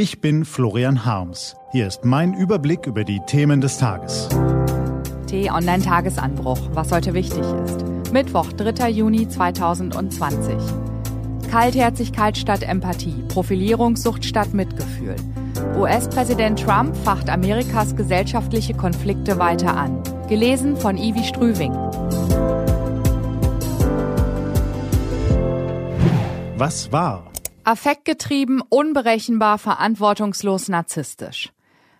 Ich bin Florian Harms. Hier ist mein Überblick über die Themen des Tages. T-Online-Tagesanbruch, was heute wichtig ist. Mittwoch, 3. Juni 2020. Kaltherzigkeit statt Empathie, Profilierungssucht statt Mitgefühl. US-Präsident Trump facht Amerikas gesellschaftliche Konflikte weiter an. Gelesen von Ivi Strüving. Was war? Affektgetrieben, unberechenbar, verantwortungslos, narzisstisch.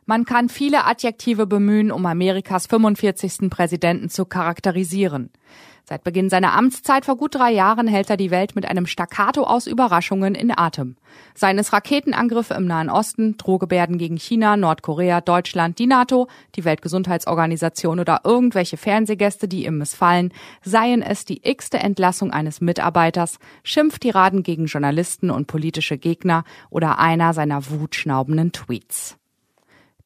Man kann viele Adjektive bemühen, um Amerikas 45. Präsidenten zu charakterisieren. Seit Beginn seiner Amtszeit vor gut drei Jahren hält er die Welt mit einem Staccato aus Überraschungen in Atem. Seines Raketenangriffe im Nahen Osten, Drohgebärden gegen China, Nordkorea, Deutschland, die NATO, die Weltgesundheitsorganisation oder irgendwelche Fernsehgäste, die ihm missfallen, seien es die x-te Entlassung eines Mitarbeiters, Schimpftiraden gegen Journalisten und politische Gegner oder einer seiner wutschnaubenden Tweets.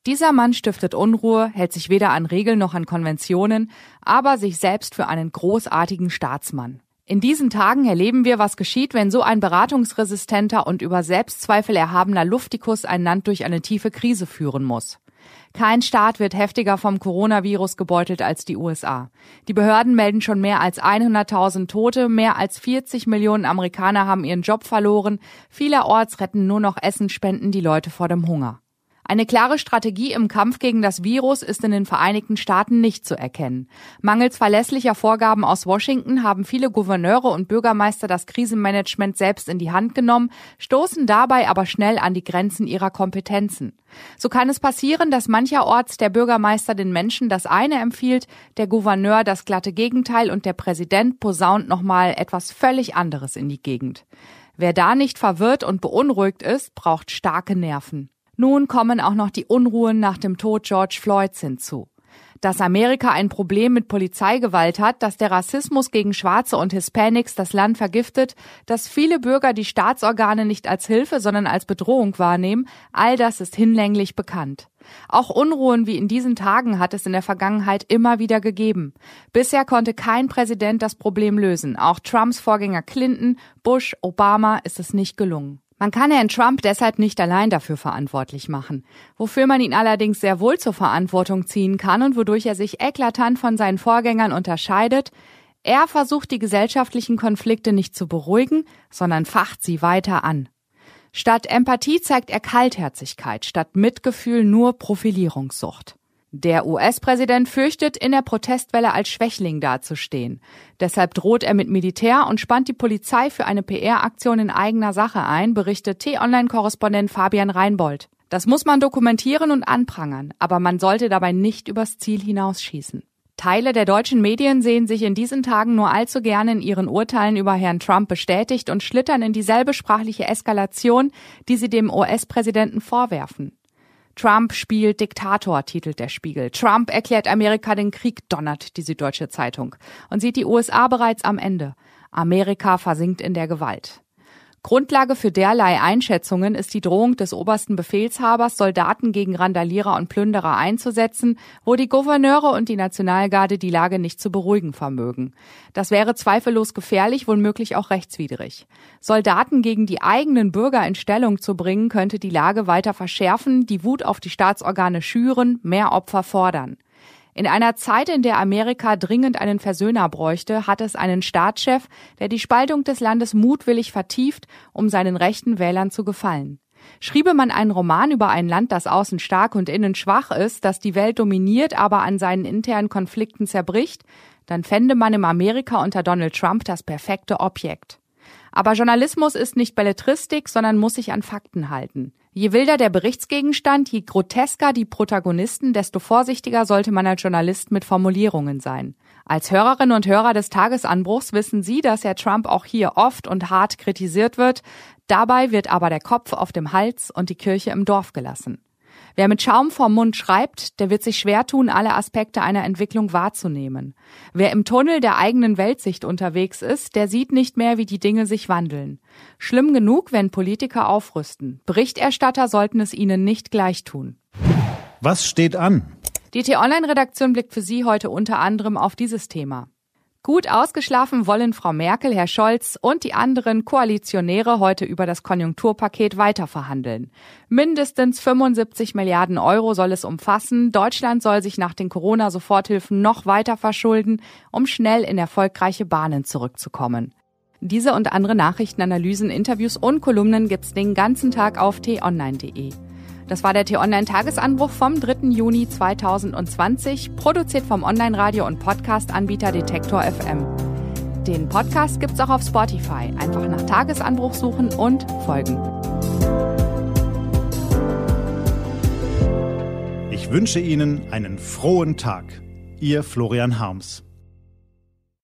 Dieser Mann stiftet Unruhe, hält sich weder an Regeln noch an Konventionen, aber sich selbst für einen großartigen Staatsmann. In diesen Tagen erleben wir, was geschieht, wenn so ein beratungsresistenter und über Selbstzweifel erhabener Luftikus ein Land durch eine tiefe Krise führen muss. Kein Staat wird heftiger vom Coronavirus gebeutelt als die USA. Die Behörden melden schon mehr als 100.000 Tote, mehr als 40 Millionen Amerikaner haben ihren Job verloren, vielerorts retten nur noch Essensspenden die Leute vor dem Hunger. Eine klare Strategie im Kampf gegen das Virus ist in den Vereinigten Staaten nicht zu erkennen. Mangels verlässlicher Vorgaben aus Washington haben viele Gouverneure und Bürgermeister das Krisenmanagement selbst in die Hand genommen, stoßen dabei aber schnell an die Grenzen ihrer Kompetenzen. So kann es passieren, dass mancherorts der Bürgermeister den Menschen das eine empfiehlt, der Gouverneur das glatte Gegenteil und der Präsident posaunt nochmal etwas völlig anderes in die Gegend. Wer da nicht verwirrt und beunruhigt ist, braucht starke Nerven. Nun kommen auch noch die Unruhen nach dem Tod George Floyds hinzu. Dass Amerika ein Problem mit Polizeigewalt hat, dass der Rassismus gegen Schwarze und Hispanics das Land vergiftet, dass viele Bürger die Staatsorgane nicht als Hilfe, sondern als Bedrohung wahrnehmen, all das ist hinlänglich bekannt. Auch Unruhen wie in diesen Tagen hat es in der Vergangenheit immer wieder gegeben. Bisher konnte kein Präsident das Problem lösen. Auch Trumps Vorgänger Clinton, Bush, Obama ist es nicht gelungen. Man kann Herrn Trump deshalb nicht allein dafür verantwortlich machen. Wofür man ihn allerdings sehr wohl zur Verantwortung ziehen kann und wodurch er sich eklatant von seinen Vorgängern unterscheidet, er versucht die gesellschaftlichen Konflikte nicht zu beruhigen, sondern facht sie weiter an. Statt Empathie zeigt er Kaltherzigkeit, statt Mitgefühl nur Profilierungssucht. Der US-Präsident fürchtet, in der Protestwelle als Schwächling dazustehen. Deshalb droht er mit Militär und spannt die Polizei für eine PR-Aktion in eigener Sache ein, berichtet T-Online-Korrespondent Fabian Reinbold. Das muss man dokumentieren und anprangern, aber man sollte dabei nicht übers Ziel hinausschießen. Teile der deutschen Medien sehen sich in diesen Tagen nur allzu gerne in ihren Urteilen über Herrn Trump bestätigt und schlittern in dieselbe sprachliche Eskalation, die sie dem US-Präsidenten vorwerfen. Trump spielt Diktator, titelt der Spiegel. Trump erklärt Amerika den Krieg, donnert die Süddeutsche Zeitung und sieht die USA bereits am Ende. Amerika versinkt in der Gewalt. Grundlage für derlei Einschätzungen ist die Drohung des obersten Befehlshabers, Soldaten gegen Randalierer und Plünderer einzusetzen, wo die Gouverneure und die Nationalgarde die Lage nicht zu beruhigen vermögen. Das wäre zweifellos gefährlich, womöglich auch rechtswidrig. Soldaten gegen die eigenen Bürger in Stellung zu bringen, könnte die Lage weiter verschärfen, die Wut auf die Staatsorgane schüren, mehr Opfer fordern. In einer Zeit, in der Amerika dringend einen Versöhner bräuchte, hat es einen Staatschef, der die Spaltung des Landes mutwillig vertieft, um seinen rechten Wählern zu gefallen. Schriebe man einen Roman über ein Land, das außen stark und innen schwach ist, das die Welt dominiert, aber an seinen internen Konflikten zerbricht, dann fände man im Amerika unter Donald Trump das perfekte Objekt. Aber Journalismus ist nicht Belletristik, sondern muss sich an Fakten halten. Je wilder der Berichtsgegenstand, je grotesker die Protagonisten, desto vorsichtiger sollte man als Journalist mit Formulierungen sein. Als Hörerinnen und Hörer des Tagesanbruchs wissen Sie, dass Herr Trump auch hier oft und hart kritisiert wird. Dabei wird aber der Kopf auf dem Hals und die Kirche im Dorf gelassen. Wer mit Schaum vorm Mund schreibt, der wird sich schwer tun, alle Aspekte einer Entwicklung wahrzunehmen. Wer im Tunnel der eigenen Weltsicht unterwegs ist, der sieht nicht mehr, wie die Dinge sich wandeln. Schlimm genug, wenn Politiker aufrüsten. Berichterstatter sollten es ihnen nicht gleich tun. Was steht an? Die T-Online-Redaktion blickt für Sie heute unter anderem auf dieses Thema. Gut ausgeschlafen wollen Frau Merkel, Herr Scholz und die anderen Koalitionäre heute über das Konjunkturpaket weiterverhandeln. Mindestens 75 Milliarden Euro soll es umfassen. Deutschland soll sich nach den Corona-Soforthilfen noch weiter verschulden, um schnell in erfolgreiche Bahnen zurückzukommen. Diese und andere Nachrichten, Analysen, Interviews und Kolumnen gibt's den ganzen Tag auf t-online.de. Das war der T-Online-Tagesanbruch vom 3. Juni 2020, produziert vom Online-Radio- und Podcast-Anbieter Detektor FM. Den Podcast gibt's auch auf Spotify. Einfach nach Tagesanbruch suchen und folgen. Ich wünsche Ihnen einen frohen Tag. Ihr Florian Harms.